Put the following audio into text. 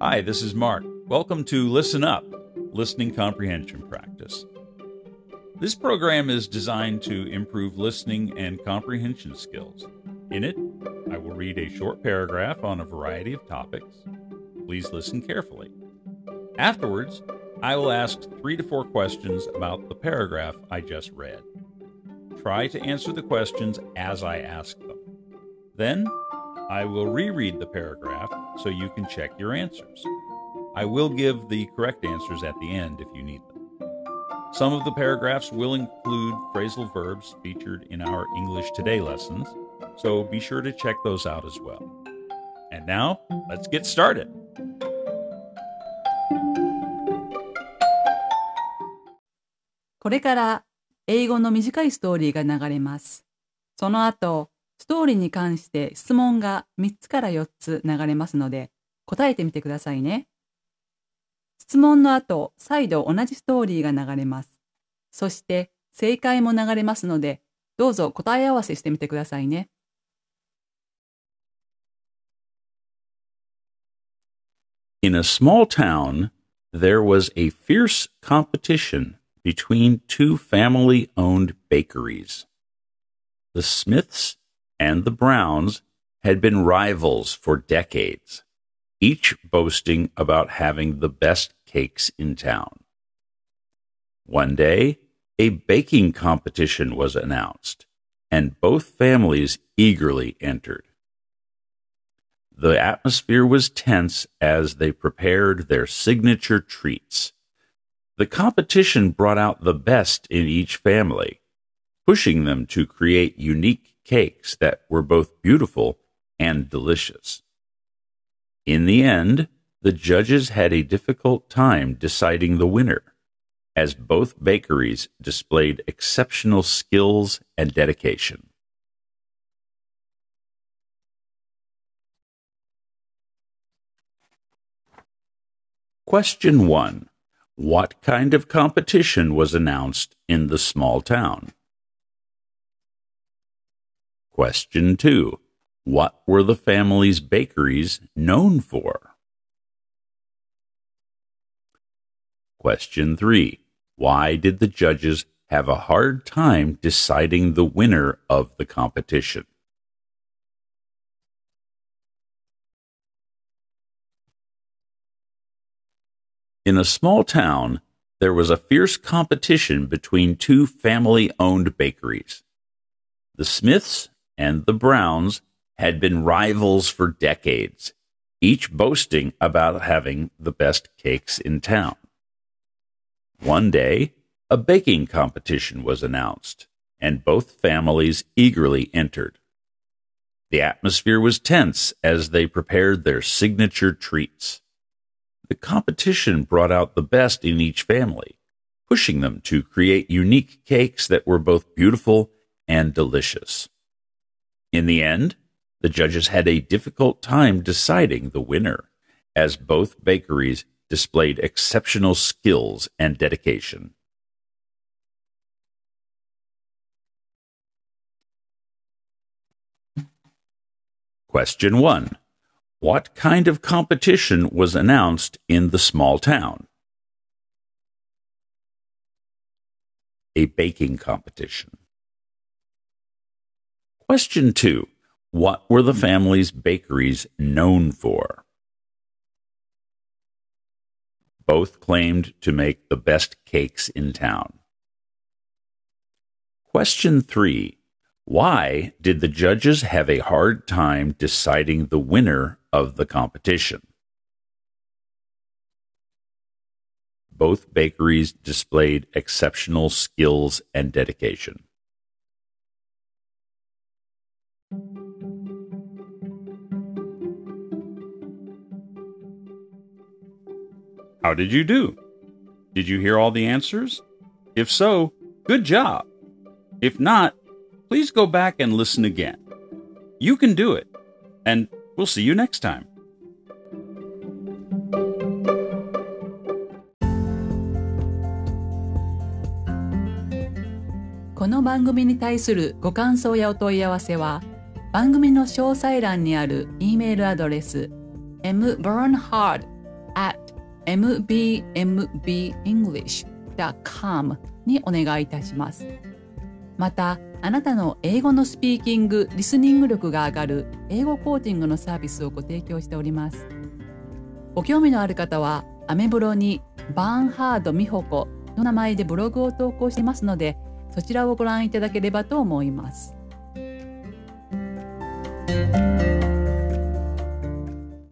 Hi, this is Mark. Welcome to Listen Up, Listening Comprehension Practice. This program is designed to improve listening and comprehension skills. In it, I will read a short paragraph on a variety of topics. Please listen carefully. Afterwards, I will ask three to four questions about the paragraph I just read. Try to answer the questions as I ask them. Then, I will reread the paragraph so you can check your answers. I will give the correct answers at the end if you need them. Some of the paragraphs will include phrasal verbs featured in our English Today lessons, so be sure to check those out as well. And now, let's get started. これから英語の短いストーリーが流れます。その後、 ストーリーに関して質問が3つから4つ流れますので、答えてみてくださいね。質問の後、再度同じストーリーが流れます。そして、正解も流れますので、どうぞ答え合わせしてみてくださいね。In a small town, there was a fierce competition between two family owned bakeries. The Smiths and the Browns had been rivals for decades, each boasting about having the best cakes in town. One day, a baking competition was announced, and both families eagerly entered. The atmosphere was tense as they prepared their signature treats. The competition brought out the best in each family, pushing them to create unique cakes that were both beautiful and delicious. In the end, the judges had a difficult time deciding the winner, as both bakeries displayed exceptional skills and dedication. Question 1. What kind of competition was announced in the small town? Question 2. What were the family's bakeries known for? Question 3. Why did the judges have a hard time deciding the winner of the competition? In a small town, there was a fierce competition between two family owned bakeries. The Smiths and the Browns had been rivals for decades, each boasting about having the best cakes in town. One day, a baking competition was announced, and both families eagerly entered. The atmosphere was tense as they prepared their signature treats. The competition brought out the best in each family, pushing them to create unique cakes that were both beautiful and delicious. In the end, the judges had a difficult time deciding the winner, as both bakeries displayed exceptional skills and dedication. Question 1. What kind of competition was announced in the small town? A baking competition. Question 2. What were the family's bakeries known for? Both claimed to make the best cakes in town. Question 3. Why did the judges have a hard time deciding the winner of the competition? Both bakeries displayed exceptional skills and dedication. How did you do? Did you hear all the answers? If so, good job. If not, please go back and listen again. You can do it, and we'll see you next time. この番組に対するご感想やお問い合わせは番組の詳細欄にある E メールアドレス mburnhard at mbmbenglish.com にお願いいたします。また、あなたの英語のスピーキング、リスニング力が上がる英語コーチングのサービスをご提供しております。ご興味のある方は、アメブロにバーンハード美穂子の名前でブログを投稿していますので、そちらをご覧いただければと思います。